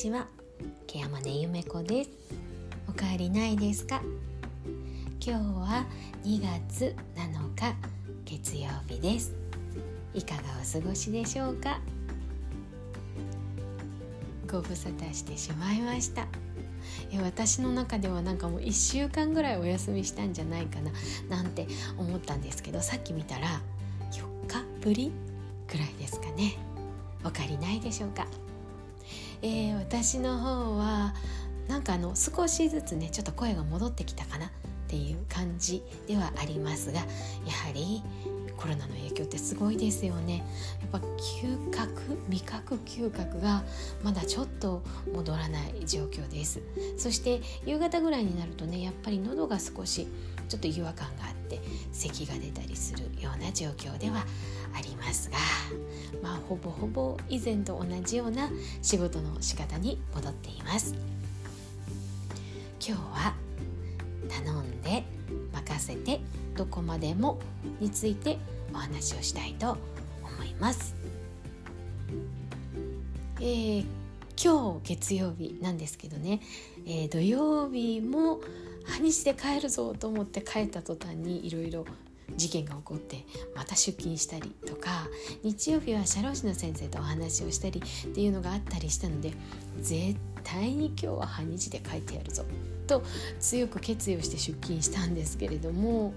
ちは。ケ山根ゆめ子です。おかえりないですか？今日は2月7日月曜日です。いかがお過ごしでしょうか？ご無沙汰してしまいました。私の中ではなんかもう1週間ぐらいお休みしたんじゃないかななんて思ったんですけどさっき見たら4日ぶりぐらいですかね。おかりないでしょうか？えー、私の方はなんかあの少しずつねちょっと声が戻ってきたかなっていう感じではありますがやはりコロナの影響ってすごいですよね。やっぱ嗅覚味覚嗅覚がまだちょっと戻らない状況です。そして夕方ぐらいになるとねやっぱり喉が少しちょっと違和感があって咳が出たりするような状況ではありますがまあほぼほぼ以前と同じような仕事の仕方に戻っています。今日は頼んで任せてどこまでもについてお話をしたいと思います、えー、今日月曜日なんですけどね、えー、土曜日も半日で帰るぞと思って帰った途端にいろいろ事件が起こってまた出勤したりとか日曜日は社労士の先生とお話をしたりっていうのがあったりしたので絶対に今日は半日で帰ってやるぞと強く決意をして出勤したんですけれども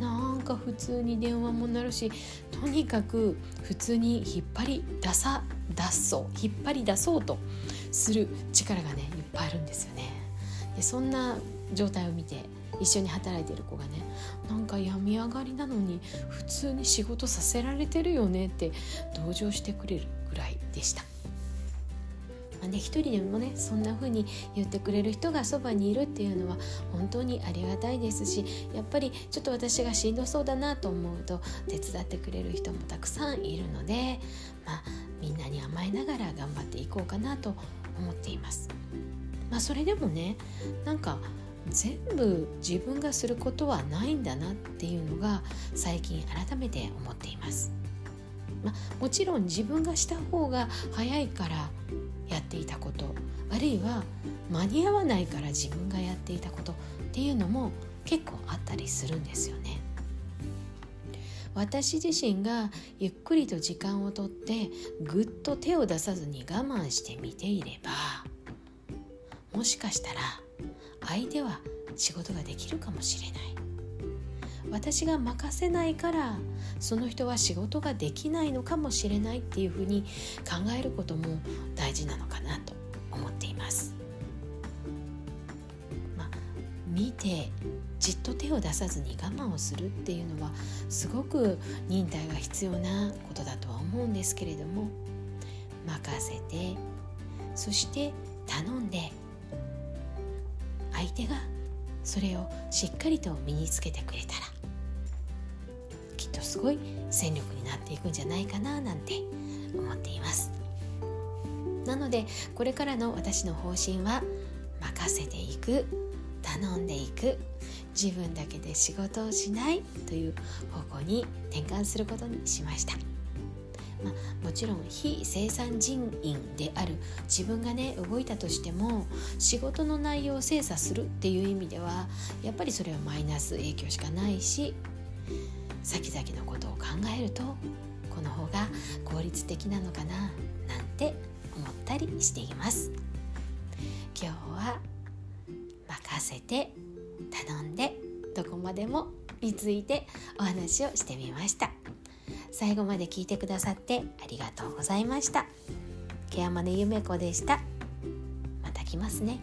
なんか普通に電話も鳴るしとにかく普通に引っ張り出さ出そう引っ張り出そうとする力がねいっぱいあるんですよね。でそんな状態を見て一緒に働いてる子がねなんか病み上がりなのに普通に仕事させられてるよねって同情してくれるぐらいでした。で一人でもねそんな風に言ってくれる人がそばにいるっていうのは本当にありがたいですしやっぱりちょっと私がしんどそうだなと思うと手伝ってくれる人もたくさんいるので、まあ、みんなに甘えながら頑張っていこうかなと思っています。まあ、それでもねなんか全部自分がすることはないんだなっていうのが最近改めて思っています。まあ、もちろん自分がした方が早いからやっていたことあるいは間に合わないから自分がやっていたことっていうのも結構あったりするんですよね。私自身がゆっくりと時間をとってぐっと手を出さずに我慢してみていればもしかしたら相手は仕事ができるかもしれない私が任せないからその人は仕事ができないのかもしれないっていうふうに考えることも大事なのかなと思っています。まあ、見てじっと手を出さずに我慢をするっていうのはすごく忍耐が必要なことだとは思うんですけれども任せてそして頼んで相手がそれをしっかりと身につけてくれたらきっとすごい戦力になっていくんじゃないかななんて思っていますなのでこれからの私の方針は任せていく頼んでいく自分だけで仕事をしないという方向に転換することにしました。まあ、もちろん非生産人員である自分がね動いたとしても仕事の内容を精査するっていう意味ではやっぱりそれはマイナス影響しかないし先々のことを考えるとこの方が効率的なのかななんて思ったりしています。今日は任せて頼んでどこまでもについてお話をしてみました。最後まで聞いてくださってありがとうございました。ケアマネゆめこでした。また来ますね。